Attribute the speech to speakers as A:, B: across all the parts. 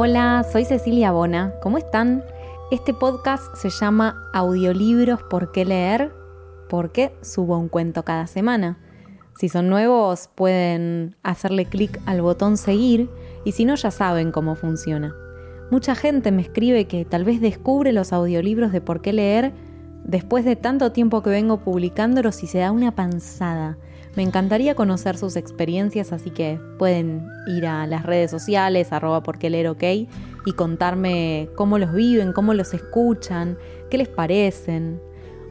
A: Hola, soy Cecilia Bona. ¿Cómo están? Este podcast se llama Audiolibros por qué leer porque subo un cuento cada semana. Si son nuevos pueden hacerle clic al botón seguir y si no ya saben cómo funciona. Mucha gente me escribe que tal vez descubre los audiolibros de por qué leer después de tanto tiempo que vengo publicándolos y se da una panzada. Me encantaría conocer sus experiencias, así que pueden ir a las redes sociales, arroba por qué leer ok, y contarme cómo los viven, cómo los escuchan, qué les parecen.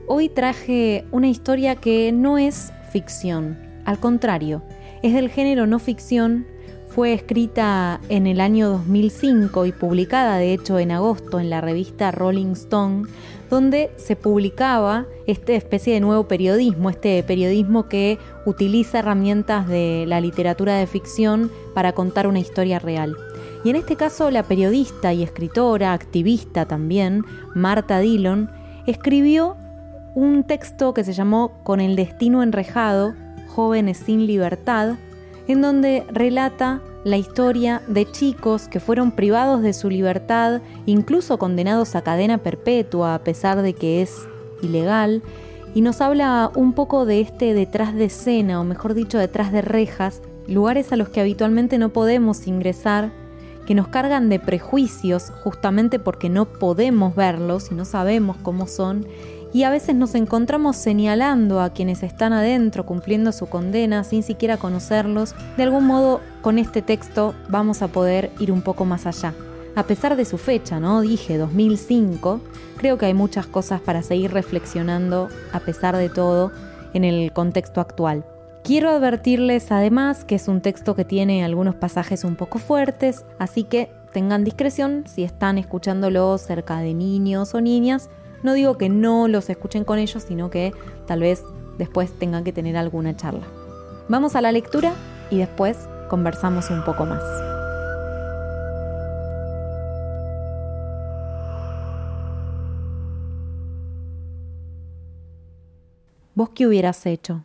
A: Hoy traje una historia que no es ficción, al contrario, es del género no ficción, fue escrita en el año 2005 y publicada de hecho en agosto en la revista Rolling Stone, donde se publicaba esta especie de nuevo periodismo, este periodismo que utiliza herramientas de la literatura de ficción para contar una historia real. Y en este caso la periodista y escritora, activista también, Marta Dillon, escribió un texto que se llamó Con el destino enrejado, jóvenes sin libertad, en donde relata la historia de chicos que fueron privados de su libertad, incluso condenados a cadena perpetua a pesar de que es ilegal, y nos habla un poco de este detrás de escena, o mejor dicho, detrás de rejas, lugares a los que habitualmente no podemos ingresar, que nos cargan de prejuicios justamente porque no podemos verlos y no sabemos cómo son, y a veces nos encontramos señalando a quienes están adentro cumpliendo su condena sin siquiera conocerlos. De algún modo, con este texto vamos a poder ir un poco más allá. A pesar de su fecha, ¿no? Dije 2005, creo que hay muchas cosas para seguir reflexionando a pesar de todo en el contexto actual. Quiero advertirles además que es un texto que tiene algunos pasajes un poco fuertes, así que tengan discreción si están escuchándolo cerca de niños o niñas no digo que no los escuchen con ellos, sino que tal vez después tengan que tener alguna charla. Vamos a la lectura y después conversamos un poco más. ¿Vos qué hubieras hecho?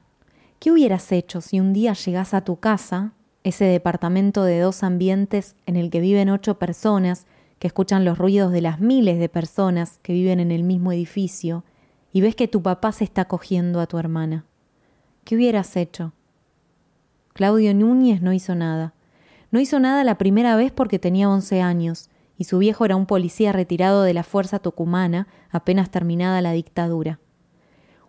A: ¿Qué hubieras hecho si un día llegás a tu casa, ese departamento de dos ambientes en el que viven ocho personas que escuchan los ruidos de las miles de personas que viven en el mismo edificio y ves que tu papá se está cogiendo a tu hermana. ¿Qué hubieras hecho? Claudio Núñez no hizo nada. No hizo nada la primera vez porque tenía once años y su viejo era un policía retirado de la fuerza tucumana apenas terminada la dictadura.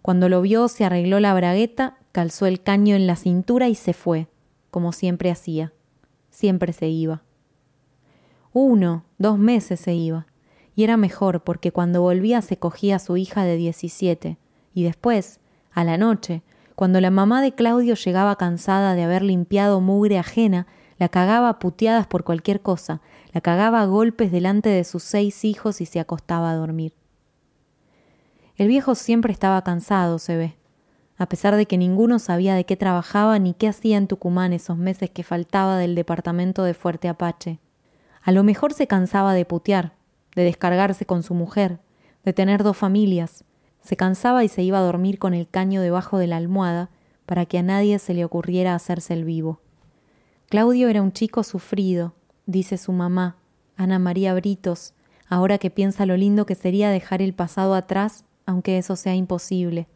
A: Cuando lo vio se arregló la bragueta, calzó el caño en la cintura y se fue, como siempre hacía. Siempre se iba. Uno, dos meses se iba. Y era mejor porque cuando volvía se cogía a su hija de diecisiete. Y después, a la noche, cuando la mamá de Claudio llegaba cansada de haber limpiado mugre ajena, la cagaba a puteadas por cualquier cosa, la cagaba a golpes delante de sus seis hijos y se acostaba a dormir. El viejo siempre estaba cansado, se ve, a pesar de que ninguno sabía de qué trabajaba ni qué hacía en Tucumán esos meses que faltaba del departamento de Fuerte Apache. A lo mejor se cansaba de putear, de descargarse con su mujer, de tener dos familias. Se cansaba y se iba a dormir con el caño debajo de la almohada para que a nadie se le ocurriera hacerse el vivo. Claudio era un chico sufrido, dice su mamá, Ana María Britos, ahora que piensa lo lindo que sería dejar el pasado atrás, aunque eso sea imposible.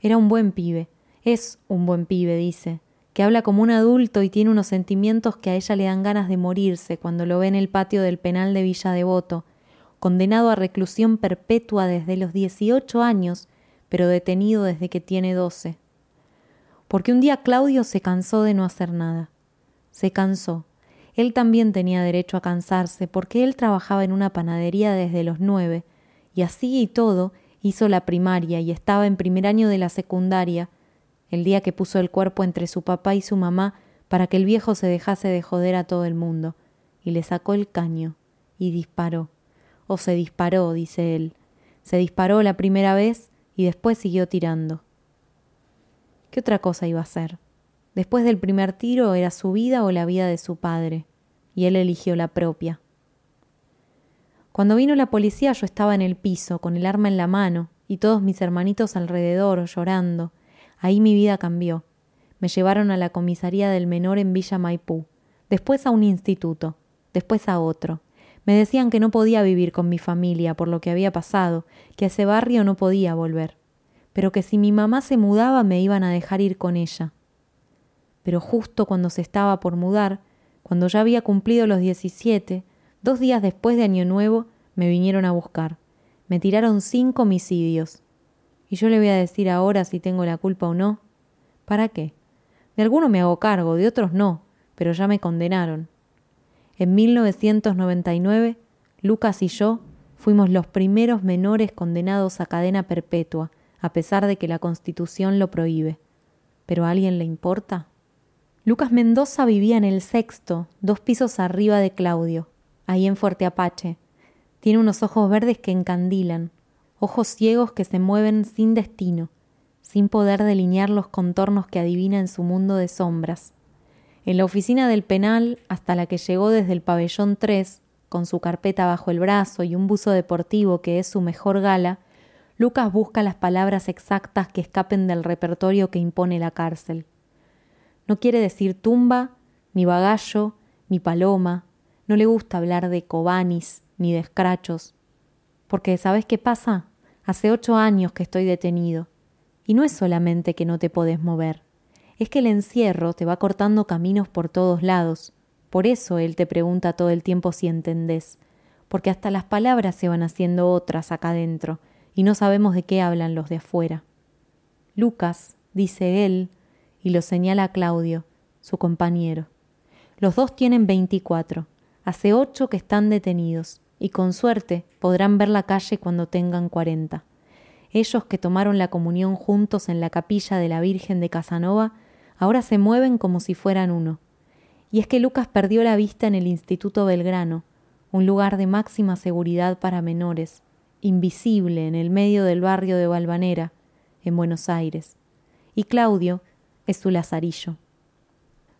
A: Era un buen pibe, es un buen pibe, dice, que habla como un adulto y tiene unos sentimientos que a ella le dan ganas de morirse cuando lo ve en el patio del penal de Villa Devoto, condenado a reclusión perpetua desde los 18 años, pero detenido desde que tiene 12. Porque un día Claudio se cansó de no hacer nada. Se cansó. Él también tenía derecho a cansarse porque él trabajaba en una panadería desde los nueve, y así y todo hizo la primaria y estaba en primer año de la secundaria, el día que puso el cuerpo entre su papá y su mamá para que el viejo se dejase de joder a todo el mundo, y le sacó el caño y disparó. O se disparó, dice él. Se disparó la primera vez y después siguió tirando. ¿Qué otra cosa iba a hacer? Después del primer tiro era su vida o la vida de su padre, y él eligió la propia. Cuando vino la policía yo estaba en el piso, con el arma en la mano, y todos mis hermanitos alrededor, llorando, Ahí mi vida cambió. Me llevaron a la comisaría del menor en Villa Maipú, después a un instituto, después a otro. Me decían que no podía vivir con mi familia por lo que había pasado, que a ese barrio no podía volver, pero que si mi mamá se mudaba me iban a dejar ir con ella. Pero justo cuando se estaba por mudar, cuando ya había cumplido los 17, dos días después de Año Nuevo, me vinieron a buscar. Me tiraron cinco homicidios. Y yo le voy a decir ahora si tengo la culpa o no. ¿Para qué? De algunos me hago cargo, de otros no, pero ya me condenaron. En 1999, Lucas y yo fuimos los primeros menores condenados a cadena perpetua, a pesar de que la Constitución lo prohíbe. ¿Pero a alguien le importa? Lucas Mendoza vivía en el sexto, dos pisos arriba de Claudio, ahí en Fuerte Apache. Tiene unos ojos verdes que encandilan, ojos ciegos que se mueven sin destino, sin poder delinear los contornos que adivina en su mundo de sombras. En la oficina del penal, hasta la que llegó desde el pabellón 3, con su carpeta bajo el brazo y un buzo deportivo que es su mejor gala, Lucas busca las palabras exactas que escapen del repertorio que impone la cárcel. No quiere decir tumba, ni bagallo, ni paloma, no le gusta hablar de cobanis, ni de escrachos. Porque, ¿sabes qué pasa? Hace ocho años que estoy detenido. Y no es solamente que no te podés mover es que el encierro te va cortando caminos por todos lados. Por eso él te pregunta todo el tiempo si entendés, porque hasta las palabras se van haciendo otras acá dentro, y no sabemos de qué hablan los de afuera. Lucas, dice él, y lo señala a Claudio, su compañero. Los dos tienen veinticuatro, hace ocho que están detenidos, y con suerte podrán ver la calle cuando tengan cuarenta. Ellos que tomaron la comunión juntos en la capilla de la Virgen de Casanova ahora se mueven como si fueran uno. Y es que Lucas perdió la vista en el Instituto Belgrano, un lugar de máxima seguridad para menores, invisible en el medio del barrio de Valvanera, en Buenos Aires. Y Claudio es su lazarillo.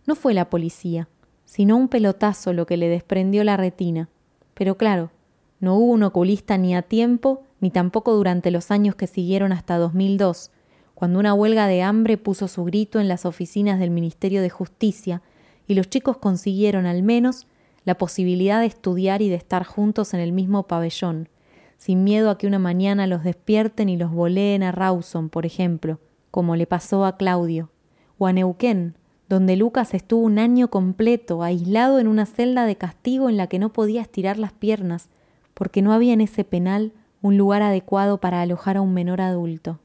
A: No fue la policía, sino un pelotazo lo que le desprendió la retina. Pero claro, no hubo un oculista ni a tiempo, ni tampoco durante los años que siguieron hasta 2002, cuando una huelga de hambre puso su grito en las oficinas del Ministerio de Justicia y los chicos consiguieron al menos la posibilidad de estudiar y de estar juntos en el mismo pabellón, sin miedo a que una mañana los despierten y los voleen a Rawson, por ejemplo, como le pasó a Claudio, o a Neuquén, donde Lucas estuvo un año completo aislado en una celda de castigo en la que no podía estirar las piernas, porque no había en ese penal un lugar adecuado para alojar a un menor adulto.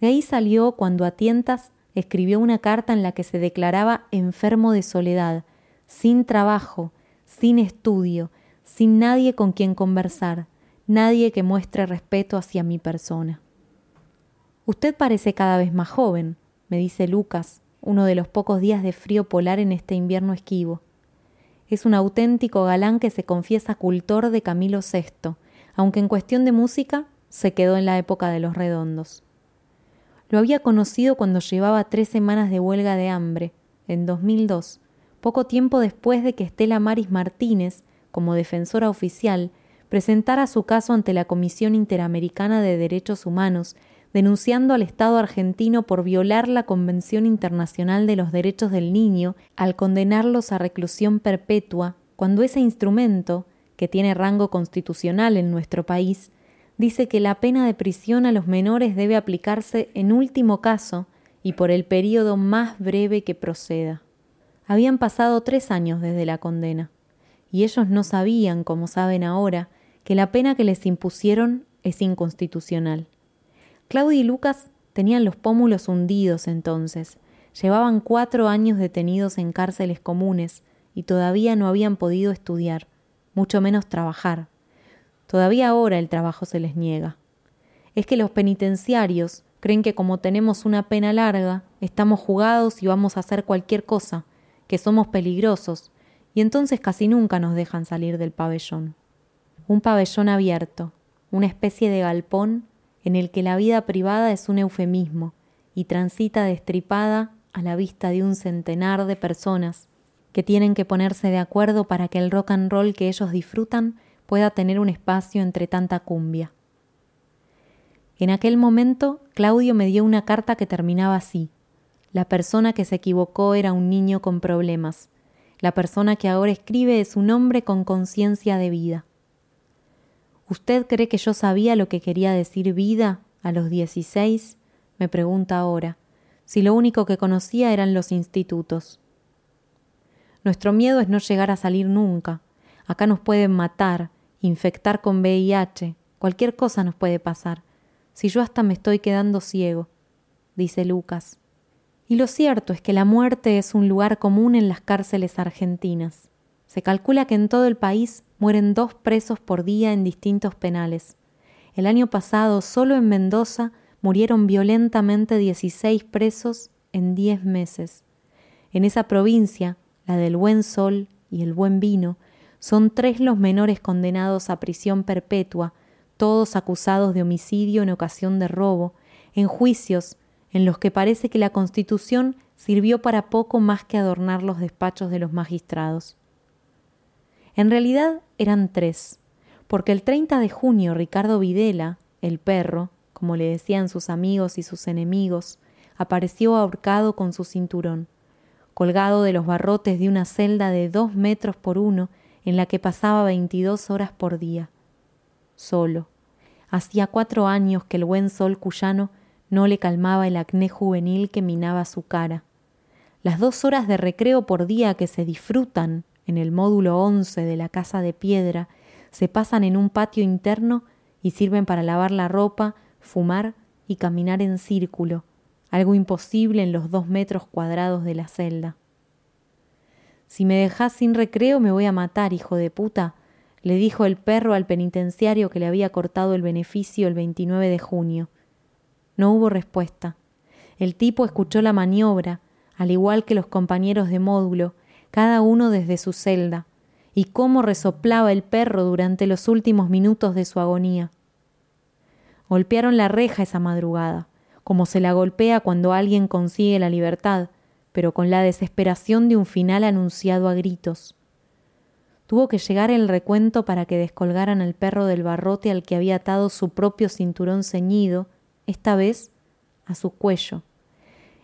A: De ahí salió cuando a tientas escribió una carta en la que se declaraba enfermo de soledad, sin trabajo, sin estudio, sin nadie con quien conversar, nadie que muestre respeto hacia mi persona. Usted parece cada vez más joven, me dice Lucas, uno de los pocos días de frío polar en este invierno esquivo. Es un auténtico galán que se confiesa cultor de Camilo VI, aunque en cuestión de música se quedó en la época de los redondos. Lo había conocido cuando llevaba tres semanas de huelga de hambre, en 2002, poco tiempo después de que Estela Maris Martínez, como defensora oficial, presentara su caso ante la Comisión Interamericana de Derechos Humanos, denunciando al Estado argentino por violar la Convención Internacional de los Derechos del Niño al condenarlos a reclusión perpetua, cuando ese instrumento, que tiene rango constitucional en nuestro país, dice que la pena de prisión a los menores debe aplicarse en último caso y por el período más breve que proceda. Habían pasado tres años desde la condena, y ellos no sabían, como saben ahora, que la pena que les impusieron es inconstitucional. Claudia y Lucas tenían los pómulos hundidos entonces, llevaban cuatro años detenidos en cárceles comunes y todavía no habían podido estudiar, mucho menos trabajar. Todavía ahora el trabajo se les niega. Es que los penitenciarios creen que como tenemos una pena larga, estamos jugados y vamos a hacer cualquier cosa, que somos peligrosos, y entonces casi nunca nos dejan salir del pabellón. Un pabellón abierto, una especie de galpón en el que la vida privada es un eufemismo y transita destripada a la vista de un centenar de personas que tienen que ponerse de acuerdo para que el rock and roll que ellos disfrutan pueda tener un espacio entre tanta cumbia. En aquel momento, Claudio me dio una carta que terminaba así. La persona que se equivocó era un niño con problemas. La persona que ahora escribe es un hombre con conciencia de vida. ¿Usted cree que yo sabía lo que quería decir vida a los 16? Me pregunta ahora, si lo único que conocía eran los institutos. Nuestro miedo es no llegar a salir nunca. Acá nos pueden matar, infectar con VIH, cualquier cosa nos puede pasar. Si yo hasta me estoy quedando ciego, dice Lucas. Y lo cierto es que la muerte es un lugar común en las cárceles argentinas. Se calcula que en todo el país mueren dos presos por día en distintos penales. El año pasado, solo en Mendoza, murieron violentamente 16 presos en 10 meses. En esa provincia, la del buen sol y el buen vino, son tres los menores condenados a prisión perpetua, todos acusados de homicidio en ocasión de robo, en juicios en los que parece que la Constitución sirvió para poco más que adornar los despachos de los magistrados. En realidad eran tres, porque el 30 de junio Ricardo Videla, el perro, como le decían sus amigos y sus enemigos, apareció ahorcado con su cinturón, colgado de los barrotes de una celda de dos metros por uno en la que pasaba veintidós horas por día. Solo. Hacía cuatro años que el buen sol cuyano no le calmaba el acné juvenil que minaba su cara. Las dos horas de recreo por día que se disfrutan en el módulo once de la casa de piedra se pasan en un patio interno y sirven para lavar la ropa, fumar y caminar en círculo, algo imposible en los dos metros cuadrados de la celda. Si me dejás sin recreo me voy a matar, hijo de puta, le dijo el perro al penitenciario que le había cortado el beneficio el 29 de junio. No hubo respuesta. El tipo escuchó la maniobra, al igual que los compañeros de módulo, cada uno desde su celda, y cómo resoplaba el perro durante los últimos minutos de su agonía. Golpearon la reja esa madrugada, como se la golpea cuando alguien consigue la libertad, pero con la desesperación de un final anunciado a gritos. Tuvo que llegar el recuento para que descolgaran al perro del barrote al que había atado su propio cinturón ceñido esta vez a su cuello.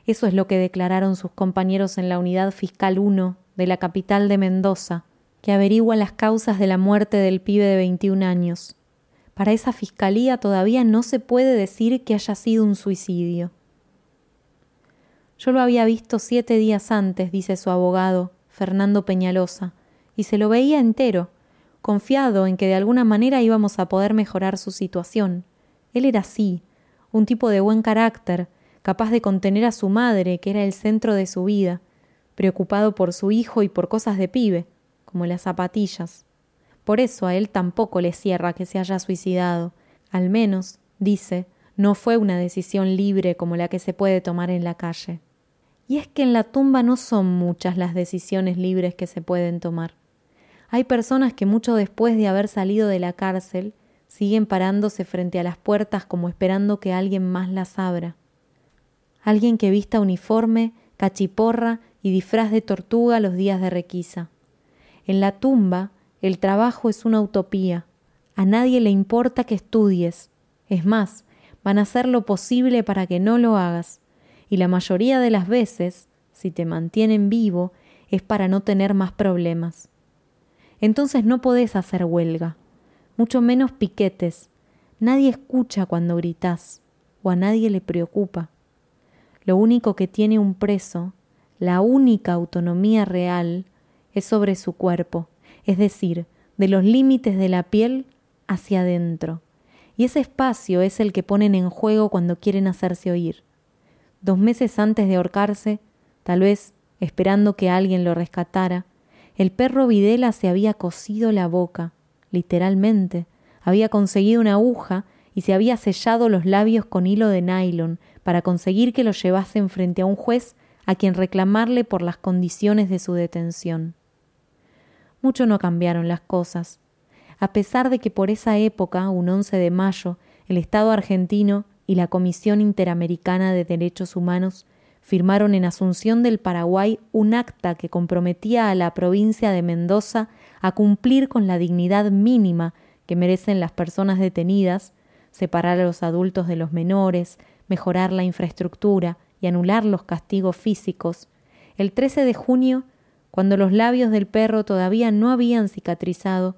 A: Eso es lo que declararon sus compañeros en la Unidad Fiscal 1 de la capital de Mendoza, que averigua las causas de la muerte del pibe de 21 años. Para esa fiscalía todavía no se puede decir que haya sido un suicidio. Yo lo había visto siete días antes, dice su abogado, Fernando Peñalosa, y se lo veía entero, confiado en que de alguna manera íbamos a poder mejorar su situación. Él era así, un tipo de buen carácter, capaz de contener a su madre, que era el centro de su vida, preocupado por su hijo y por cosas de pibe, como las zapatillas. Por eso a él tampoco le cierra que se haya suicidado. Al menos, dice, no fue una decisión libre como la que se puede tomar en la calle. Y es que en la tumba no son muchas las decisiones libres que se pueden tomar. Hay personas que mucho después de haber salido de la cárcel siguen parándose frente a las puertas como esperando que alguien más las abra. Alguien que vista uniforme, cachiporra y disfraz de tortuga los días de requisa. En la tumba, el trabajo es una utopía. A nadie le importa que estudies. Es más, van a hacer lo posible para que no lo hagas. Y la mayoría de las veces, si te mantienen vivo, es para no tener más problemas. Entonces no podés hacer huelga mucho menos piquetes. Nadie escucha cuando gritas o a nadie le preocupa. Lo único que tiene un preso, la única autonomía real, es sobre su cuerpo, es decir, de los límites de la piel hacia adentro. Y ese espacio es el que ponen en juego cuando quieren hacerse oír. Dos meses antes de ahorcarse, tal vez esperando que alguien lo rescatara, el perro Videla se había cosido la boca literalmente. Había conseguido una aguja y se había sellado los labios con hilo de nylon para conseguir que lo llevasen frente a un juez a quien reclamarle por las condiciones de su detención. Mucho no cambiaron las cosas. A pesar de que por esa época, un 11 de mayo, el Estado argentino y la Comisión Interamericana de Derechos Humanos firmaron en Asunción del Paraguay un acta que comprometía a la provincia de Mendoza a cumplir con la dignidad mínima que merecen las personas detenidas, separar a los adultos de los menores, mejorar la infraestructura y anular los castigos físicos, el 13 de junio cuando los labios del perro todavía no habían cicatrizado,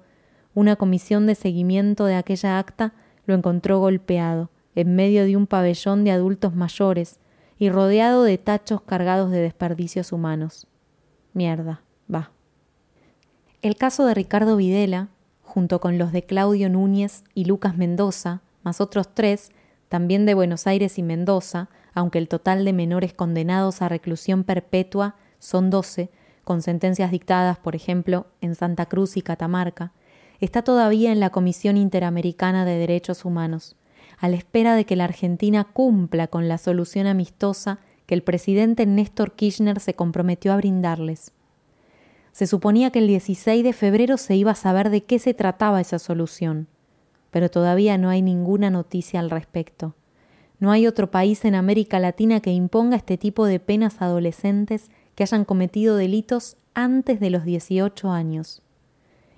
A: una comisión de seguimiento de aquella acta lo encontró golpeado, en medio de un pabellón de adultos mayores y rodeado de tachos cargados de desperdicios humanos. Mierda, va. El caso de Ricardo Videla, junto con los de Claudio Núñez y Lucas Mendoza, más otros tres, también de Buenos Aires y Mendoza, aunque el total de menores condenados a reclusión perpetua son doce, con sentencias dictadas, por ejemplo, en Santa Cruz y Catamarca, está todavía en la Comisión Interamericana de Derechos Humanos, a la espera de que la Argentina cumpla con la solución amistosa que el presidente Néstor Kirchner se comprometió a brindarles. Se suponía que el 16 de febrero se iba a saber de qué se trataba esa solución, pero todavía no hay ninguna noticia al respecto. No hay otro país en América Latina que imponga este tipo de penas a adolescentes que hayan cometido delitos antes de los 18 años.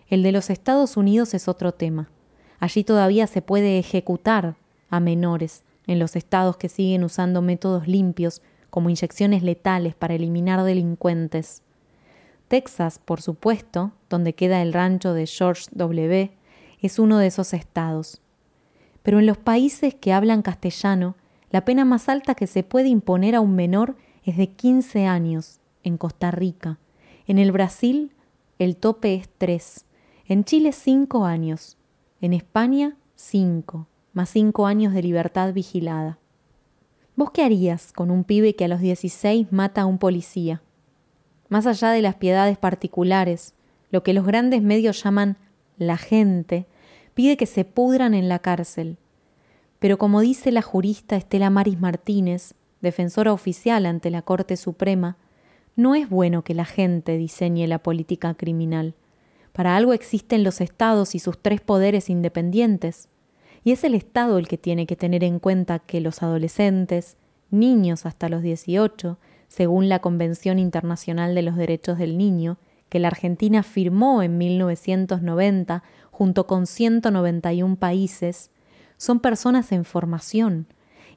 A: El de los Estados Unidos es otro tema. Allí todavía se puede ejecutar a menores en los estados que siguen usando métodos limpios como inyecciones letales para eliminar delincuentes. Texas, por supuesto, donde queda el rancho de George W., es uno de esos estados. Pero en los países que hablan castellano, la pena más alta que se puede imponer a un menor es de 15 años en Costa Rica. En el Brasil el tope es 3. En Chile 5 años. En España 5, más 5 años de libertad vigilada. ¿Vos qué harías con un pibe que a los 16 mata a un policía? Más allá de las piedades particulares, lo que los grandes medios llaman la gente, pide que se pudran en la cárcel. Pero como dice la jurista Estela Maris Martínez, defensora oficial ante la Corte Suprema, no es bueno que la gente diseñe la política criminal. Para algo existen los estados y sus tres poderes independientes. Y es el Estado el que tiene que tener en cuenta que los adolescentes, niños hasta los 18, según la Convención Internacional de los Derechos del Niño, que la Argentina firmó en 1990 junto con 191 países, son personas en formación,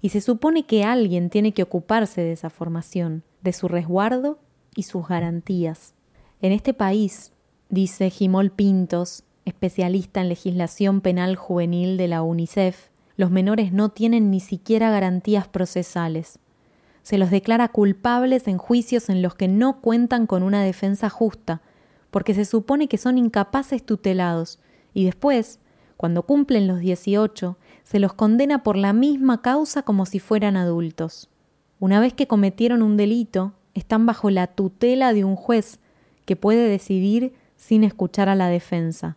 A: y se supone que alguien tiene que ocuparse de esa formación, de su resguardo y sus garantías. En este país, dice Jimol Pintos, especialista en legislación penal juvenil de la UNICEF, los menores no tienen ni siquiera garantías procesales. Se los declara culpables en juicios en los que no cuentan con una defensa justa, porque se supone que son incapaces tutelados, y después, cuando cumplen los 18, se los condena por la misma causa como si fueran adultos. Una vez que cometieron un delito, están bajo la tutela de un juez que puede decidir sin escuchar a la defensa.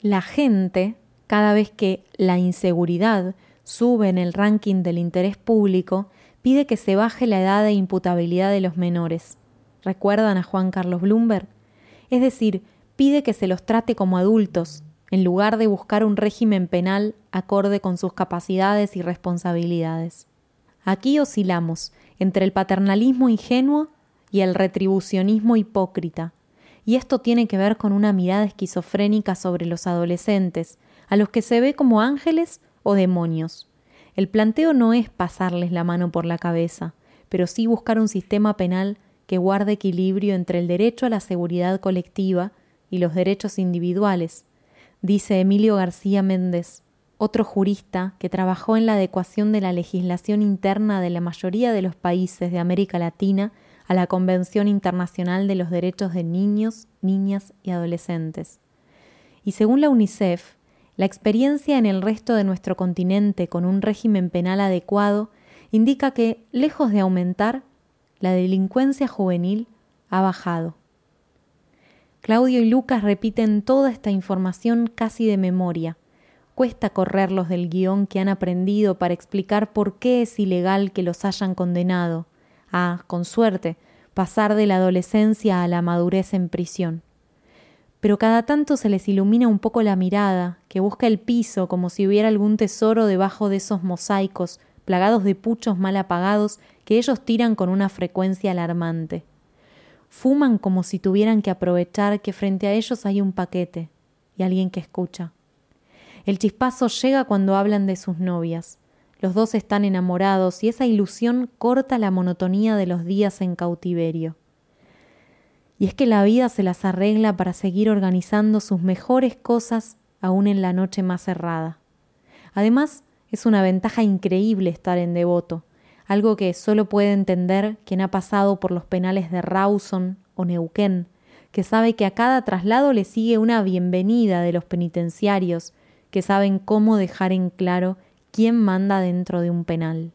A: La gente, cada vez que la inseguridad sube en el ranking del interés público, pide que se baje la edad de imputabilidad de los menores. ¿Recuerdan a Juan Carlos Bloomberg? Es decir, pide que se los trate como adultos, en lugar de buscar un régimen penal acorde con sus capacidades y responsabilidades. Aquí oscilamos entre el paternalismo ingenuo y el retribucionismo hipócrita, y esto tiene que ver con una mirada esquizofrénica sobre los adolescentes, a los que se ve como ángeles o demonios. El planteo no es pasarles la mano por la cabeza, pero sí buscar un sistema penal que guarde equilibrio entre el derecho a la seguridad colectiva y los derechos individuales, dice Emilio García Méndez, otro jurista que trabajó en la adecuación de la legislación interna de la mayoría de los países de América Latina a la Convención Internacional de los Derechos de Niños, Niñas y Adolescentes. Y según la UNICEF, la experiencia en el resto de nuestro continente con un régimen penal adecuado indica que, lejos de aumentar, la delincuencia juvenil ha bajado. Claudio y Lucas repiten toda esta información casi de memoria. Cuesta correrlos del guion que han aprendido para explicar por qué es ilegal que los hayan condenado a, con suerte, pasar de la adolescencia a la madurez en prisión. Pero cada tanto se les ilumina un poco la mirada, que busca el piso como si hubiera algún tesoro debajo de esos mosaicos plagados de puchos mal apagados que ellos tiran con una frecuencia alarmante. Fuman como si tuvieran que aprovechar que frente a ellos hay un paquete y alguien que escucha. El chispazo llega cuando hablan de sus novias. Los dos están enamorados y esa ilusión corta la monotonía de los días en cautiverio. Y es que la vida se las arregla para seguir organizando sus mejores cosas aún en la noche más cerrada. Además, es una ventaja increíble estar en devoto, algo que solo puede entender quien ha pasado por los penales de Rawson o Neuquén, que sabe que a cada traslado le sigue una bienvenida de los penitenciarios, que saben cómo dejar en claro quién manda dentro de un penal.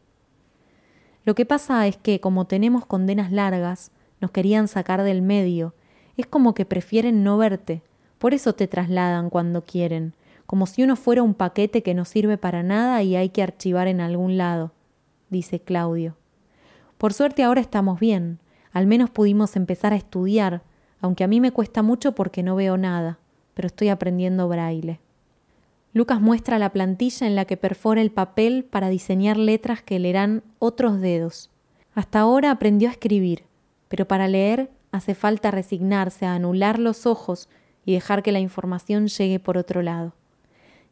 A: Lo que pasa es que como tenemos condenas largas, nos querían sacar del medio, es como que prefieren no verte, por eso te trasladan cuando quieren, como si uno fuera un paquete que no sirve para nada y hay que archivar en algún lado, dice Claudio. Por suerte ahora estamos bien, al menos pudimos empezar a estudiar, aunque a mí me cuesta mucho porque no veo nada, pero estoy aprendiendo braille. Lucas muestra la plantilla en la que perfora el papel para diseñar letras que leerán otros dedos. Hasta ahora aprendió a escribir, pero para leer hace falta resignarse a anular los ojos y dejar que la información llegue por otro lado.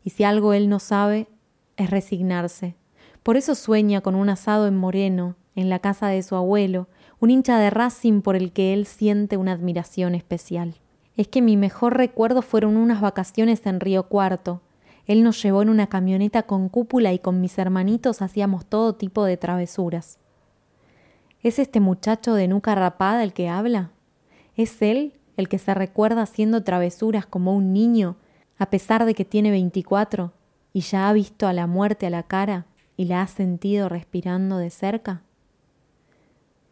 A: Y si algo él no sabe, es resignarse. Por eso sueña con un asado en Moreno, en la casa de su abuelo, un hincha de Racing por el que él siente una admiración especial. Es que mi mejor recuerdo fueron unas vacaciones en Río Cuarto. Él nos llevó en una camioneta con cúpula y con mis hermanitos hacíamos todo tipo de travesuras. ¿Es este muchacho de nuca rapada el que habla? ¿Es él el que se recuerda haciendo travesuras como un niño, a pesar de que tiene veinticuatro y ya ha visto a la muerte a la cara y la ha sentido respirando de cerca?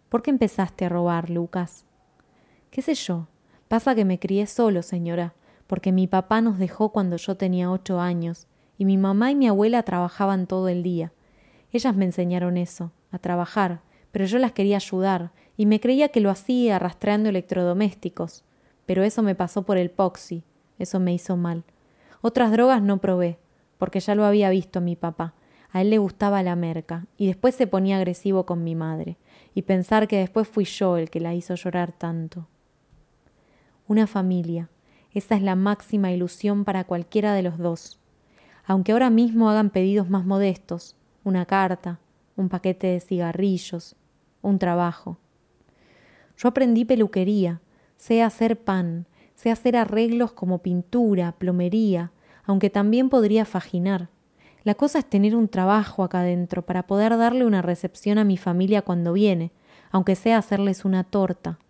A: ¿Por qué empezaste a robar, Lucas? ¿Qué sé yo? Pasa que me crié solo, señora, porque mi papá nos dejó cuando yo tenía ocho años, y mi mamá y mi abuela trabajaban todo el día. Ellas me enseñaron eso, a trabajar, pero yo las quería ayudar, y me creía que lo hacía arrastrando electrodomésticos. Pero eso me pasó por el poxy, eso me hizo mal. Otras drogas no probé, porque ya lo había visto a mi papá. A él le gustaba la merca, y después se ponía agresivo con mi madre y pensar que después fui yo el que la hizo llorar tanto. Una familia, esa es la máxima ilusión para cualquiera de los dos. Aunque ahora mismo hagan pedidos más modestos, una carta, un paquete de cigarrillos, un trabajo. Yo aprendí peluquería, sé hacer pan, sé hacer arreglos como pintura, plomería, aunque también podría faginar. La cosa es tener un trabajo acá adentro para poder darle una recepción a mi familia cuando viene, aunque sea hacerles una torta.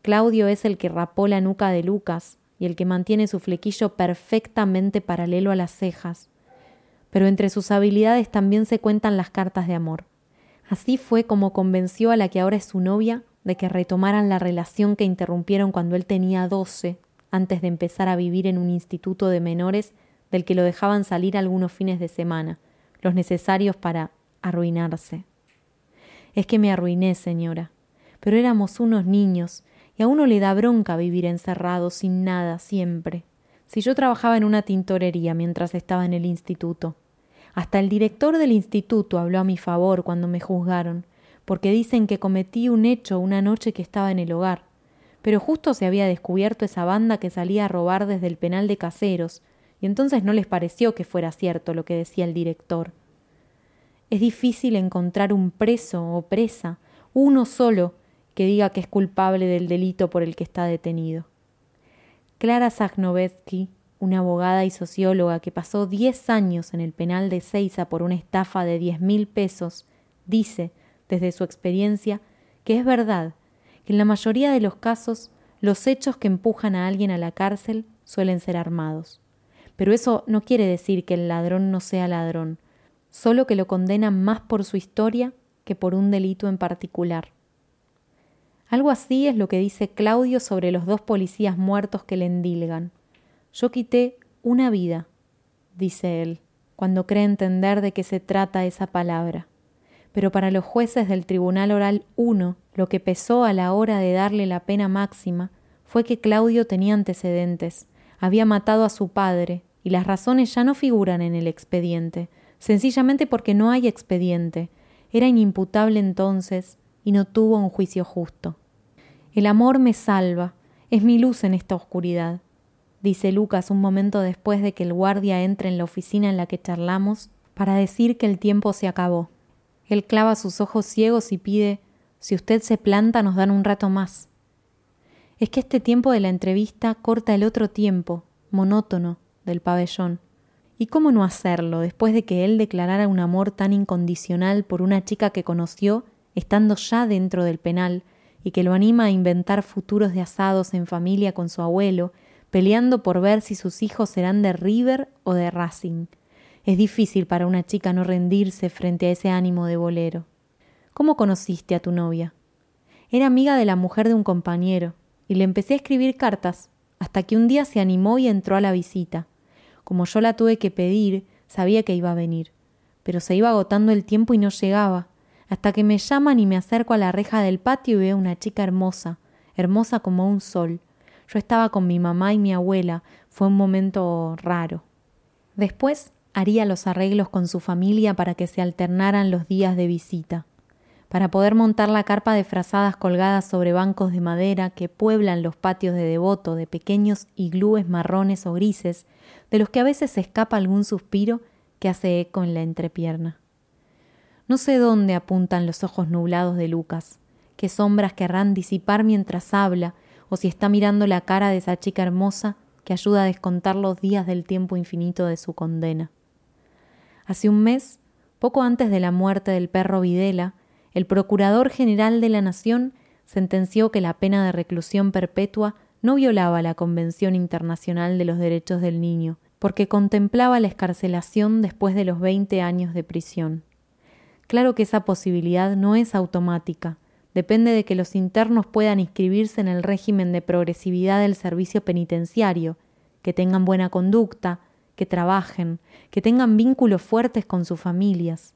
A: Claudio es el que rapó la nuca de Lucas y el que mantiene su flequillo perfectamente paralelo a las cejas. Pero entre sus habilidades también se cuentan las cartas de amor. Así fue como convenció a la que ahora es su novia de que retomaran la relación que interrumpieron cuando él tenía doce, antes de empezar a vivir en un instituto de menores del que lo dejaban salir algunos fines de semana, los necesarios para arruinarse. Es que me arruiné, señora, pero éramos unos niños, y a uno le da bronca vivir encerrado sin nada siempre. Si yo trabajaba en una tintorería mientras estaba en el instituto. Hasta el director del instituto habló a mi favor cuando me juzgaron, porque dicen que cometí un hecho una noche que estaba en el hogar. Pero justo se había descubierto esa banda que salía a robar desde el penal de caseros, y entonces no les pareció que fuera cierto lo que decía el director. Es difícil encontrar un preso o presa, uno solo, que diga que es culpable del delito por el que está detenido. Clara Zagnovetsky, una abogada y socióloga que pasó diez años en el penal de Ceiza por una estafa de diez mil pesos, dice, desde su experiencia, que es verdad que en la mayoría de los casos los hechos que empujan a alguien a la cárcel suelen ser armados. Pero eso no quiere decir que el ladrón no sea ladrón, solo que lo condenan más por su historia que por un delito en particular. Algo así es lo que dice Claudio sobre los dos policías muertos que le endilgan. Yo quité una vida, dice él, cuando cree entender de qué se trata esa palabra. Pero para los jueces del Tribunal Oral 1, lo que pesó a la hora de darle la pena máxima fue que Claudio tenía antecedentes, había matado a su padre, y las razones ya no figuran en el expediente, sencillamente porque no hay expediente. Era inimputable entonces y no tuvo un juicio justo. El amor me salva, es mi luz en esta oscuridad, dice Lucas un momento después de que el guardia entre en la oficina en la que charlamos para decir que el tiempo se acabó. Él clava sus ojos ciegos y pide si usted se planta nos dan un rato más. es que este tiempo de la entrevista corta el otro tiempo, monótono, del pabellón. ¿Y cómo no hacerlo después de que él declarara un amor tan incondicional por una chica que conoció estando ya dentro del penal y que lo anima a inventar futuros de asados en familia con su abuelo, peleando por ver si sus hijos serán de River o de Racing? Es difícil para una chica no rendirse frente a ese ánimo de bolero. ¿Cómo conociste a tu novia? Era amiga de la mujer de un compañero, y le empecé a escribir cartas, hasta que un día se animó y entró a la visita. Como yo la tuve que pedir, sabía que iba a venir, pero se iba agotando el tiempo y no llegaba, hasta que me llaman y me acerco a la reja del patio y veo una chica hermosa, hermosa como un sol. Yo estaba con mi mamá y mi abuela, fue un momento raro. Después haría los arreglos con su familia para que se alternaran los días de visita para poder montar la carpa de frazadas colgadas sobre bancos de madera que pueblan los patios de devoto de pequeños iglúes marrones o grises, de los que a veces se escapa algún suspiro que hace eco en la entrepierna. No sé dónde apuntan los ojos nublados de Lucas, qué sombras querrán disipar mientras habla, o si está mirando la cara de esa chica hermosa que ayuda a descontar los días del tiempo infinito de su condena. Hace un mes, poco antes de la muerte del perro Videla, el Procurador General de la Nación sentenció que la pena de reclusión perpetua no violaba la Convención Internacional de los Derechos del Niño, porque contemplaba la escarcelación después de los 20 años de prisión. Claro que esa posibilidad no es automática, depende de que los internos puedan inscribirse en el régimen de progresividad del servicio penitenciario, que tengan buena conducta, que trabajen, que tengan vínculos fuertes con sus familias.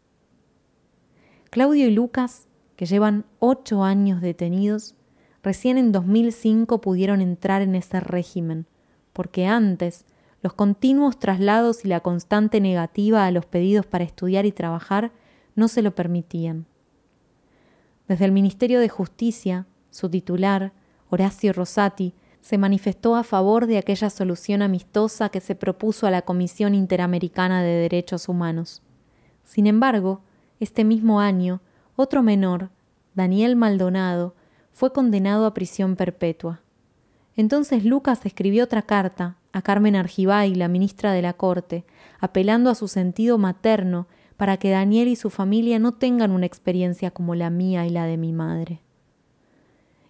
A: Claudio y Lucas, que llevan ocho años detenidos, recién en 2005 pudieron entrar en ese régimen, porque antes los continuos traslados y la constante negativa a los pedidos para estudiar y trabajar no se lo permitían. Desde el Ministerio de Justicia, su titular, Horacio Rosati, se manifestó a favor de aquella solución amistosa que se propuso a la Comisión Interamericana de Derechos Humanos. Sin embargo, este mismo año, otro menor, Daniel Maldonado, fue condenado a prisión perpetua. Entonces Lucas escribió otra carta a Carmen Argibay, la ministra de la Corte, apelando a su sentido materno para que Daniel y su familia no tengan una experiencia como la mía y la de mi madre.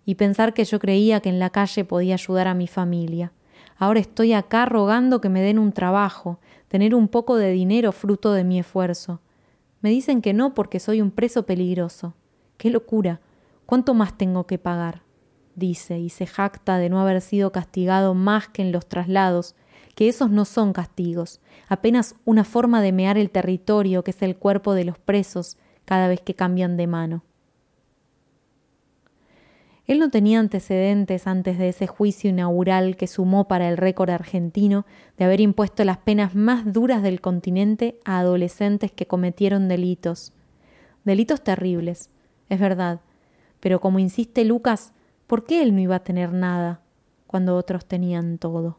A: Y pensar que yo creía que en la calle podía ayudar a mi familia. Ahora estoy acá rogando que me den un trabajo, tener un poco de dinero fruto de mi esfuerzo, me dicen que no porque soy un preso peligroso. ¡Qué locura! ¿Cuánto más tengo que pagar? dice, y se jacta de no haber sido castigado más que en los traslados, que esos no son castigos, apenas una forma de mear el territorio que es el cuerpo de los presos cada vez que cambian de mano. Él no tenía antecedentes antes de ese juicio inaugural que sumó para el récord argentino de haber impuesto las penas más duras del continente a adolescentes que cometieron delitos. Delitos terribles, es verdad, pero como insiste Lucas, ¿por qué él no iba a tener nada cuando otros tenían todo?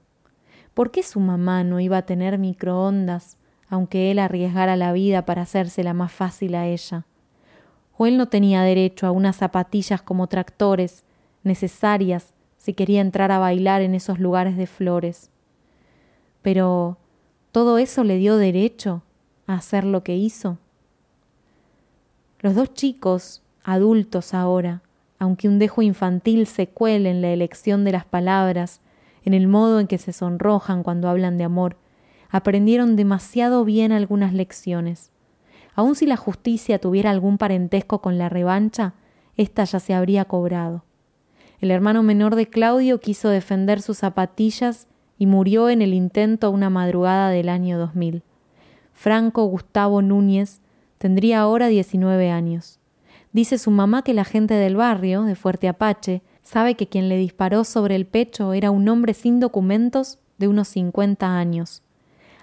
A: ¿Por qué su mamá no iba a tener microondas, aunque él arriesgara la vida para hacérsela más fácil a ella? O él no tenía derecho a unas zapatillas como tractores, necesarias si quería entrar a bailar en esos lugares de flores. Pero todo eso le dio derecho a hacer lo que hizo. Los dos chicos, adultos ahora, aunque un dejo infantil se cuele en la elección de las palabras, en el modo en que se sonrojan cuando hablan de amor, aprendieron demasiado bien algunas lecciones. Aun si la justicia tuviera algún parentesco con la revancha, ésta ya se habría cobrado. El hermano menor de Claudio quiso defender sus zapatillas y murió en el intento una madrugada del año 2000. Franco Gustavo Núñez tendría ahora 19 años. Dice su mamá que la gente del barrio, de Fuerte Apache, sabe que quien le disparó sobre el pecho era un hombre sin documentos de unos 50 años.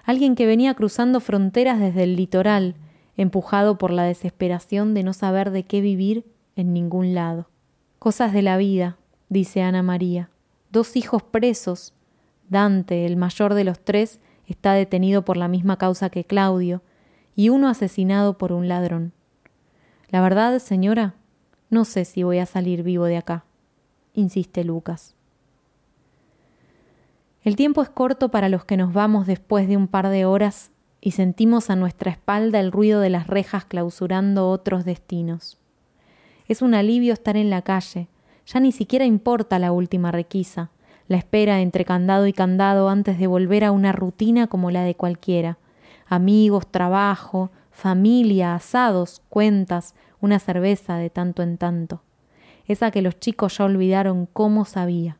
A: Alguien que venía cruzando fronteras desde el litoral, empujado por la desesperación de no saber de qué vivir en ningún lado. Cosas de la vida, dice Ana María. Dos hijos presos. Dante, el mayor de los tres, está detenido por la misma causa que Claudio, y uno asesinado por un ladrón. La verdad, señora, no sé si voy a salir vivo de acá, insiste Lucas. El tiempo es corto para los que nos vamos después de un par de horas y sentimos a nuestra espalda el ruido de las rejas clausurando otros destinos. Es un alivio estar en la calle, ya ni siquiera importa la última requisa, la espera entre candado y candado antes de volver a una rutina como la de cualquiera. Amigos, trabajo, familia, asados, cuentas, una cerveza de tanto en tanto. Esa que los chicos ya olvidaron cómo sabía.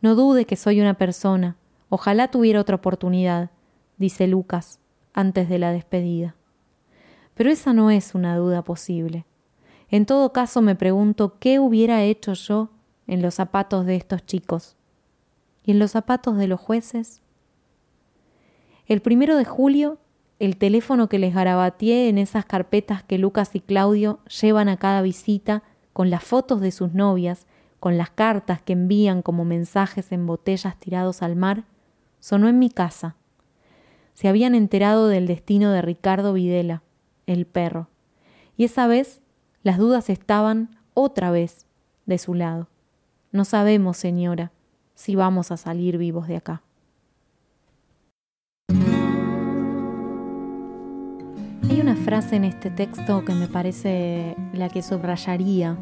A: No dude que soy una persona. Ojalá tuviera otra oportunidad, dice Lucas antes de la despedida. Pero esa no es una duda posible. En todo caso me pregunto qué hubiera hecho yo en los zapatos de estos chicos. ¿Y en los zapatos de los jueces? El primero de julio, el teléfono que les garabateé en esas carpetas que Lucas y Claudio llevan a cada visita con las fotos de sus novias, con las cartas que envían como mensajes en botellas tirados al mar, sonó en mi casa. Se habían enterado del destino de Ricardo Videla, el perro, y esa vez las dudas estaban otra vez de su lado. No sabemos, señora, si vamos a salir vivos de acá. Hay una frase en este texto que me parece la que subrayaría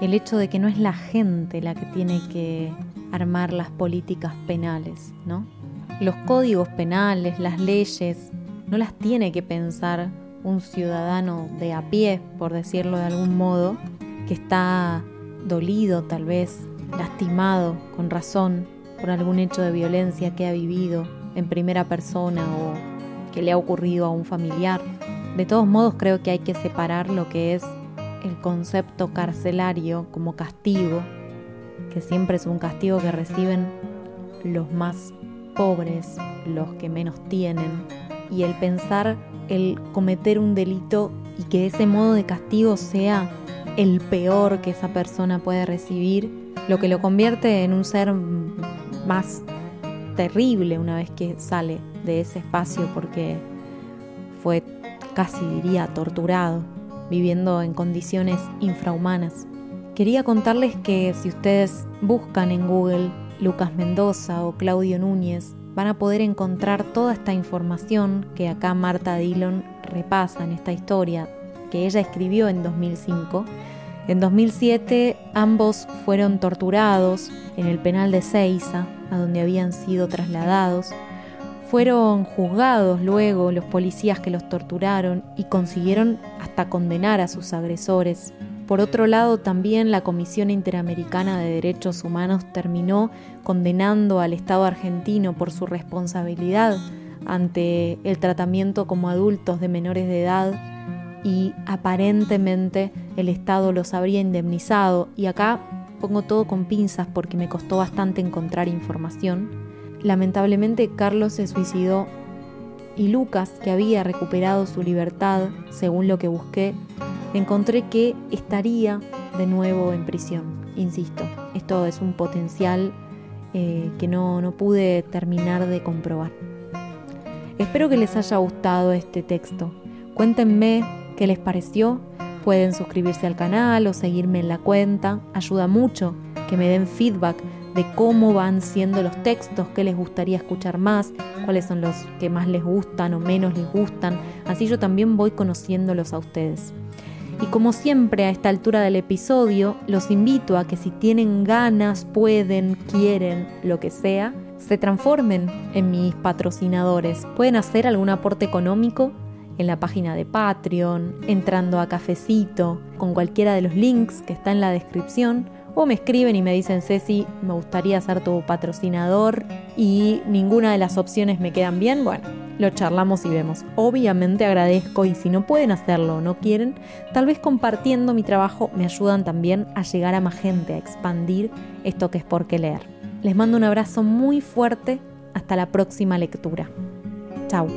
A: el hecho de que no es la gente la que tiene que armar las políticas penales, ¿no? Los códigos penales, las leyes, no las tiene que pensar un ciudadano de a pie, por decirlo de algún modo, que está dolido tal vez, lastimado con razón por algún hecho de violencia que ha vivido en primera persona o que le ha ocurrido a un familiar. De todos modos creo que hay que separar lo que es el concepto carcelario como castigo, que siempre es un castigo que reciben los más pobres, los que menos tienen, y el pensar el cometer un delito y que ese modo de castigo sea el peor que esa persona puede recibir, lo que lo convierte en un ser más terrible una vez que sale de ese espacio porque fue casi diría torturado, viviendo en condiciones infrahumanas. Quería contarles que si ustedes buscan en Google Lucas Mendoza o Claudio Núñez, van a poder encontrar toda esta información que acá Marta Dillon repasa en esta historia que ella escribió en 2005. En 2007 ambos fueron torturados en el penal de Ceiza, a donde habían sido trasladados. Fueron juzgados luego los policías que los torturaron y consiguieron hasta condenar a sus agresores. Por otro lado, también la Comisión Interamericana de Derechos Humanos terminó condenando al Estado argentino por su responsabilidad ante el tratamiento como adultos de menores de edad y aparentemente el Estado los habría indemnizado. Y acá pongo todo con pinzas porque me costó bastante encontrar información. Lamentablemente Carlos se suicidó y Lucas, que había recuperado su libertad, según lo que busqué, encontré que estaría de nuevo en prisión. Insisto, esto es un potencial eh, que no, no pude terminar de comprobar. Espero que les haya gustado este texto. Cuéntenme qué les pareció. Pueden suscribirse al canal o seguirme en la cuenta. Ayuda mucho que me den feedback de cómo van siendo los textos, qué les gustaría escuchar más, cuáles son los que más les gustan o menos les gustan. Así yo también voy conociéndolos a ustedes. Y como siempre a esta altura del episodio, los invito a que si tienen ganas, pueden, quieren, lo que sea, se transformen en mis patrocinadores. Pueden hacer algún aporte económico en la página de Patreon, entrando a Cafecito, con cualquiera de los links que está en la descripción o me escriben y me dicen, Ceci, me gustaría ser tu patrocinador y ninguna de las opciones me quedan bien, bueno, lo charlamos y vemos. Obviamente agradezco y si no pueden hacerlo o no quieren, tal vez compartiendo mi trabajo me ayudan también a llegar a más gente, a expandir esto que es por qué leer. Les mando un abrazo muy fuerte, hasta la próxima lectura. Chao.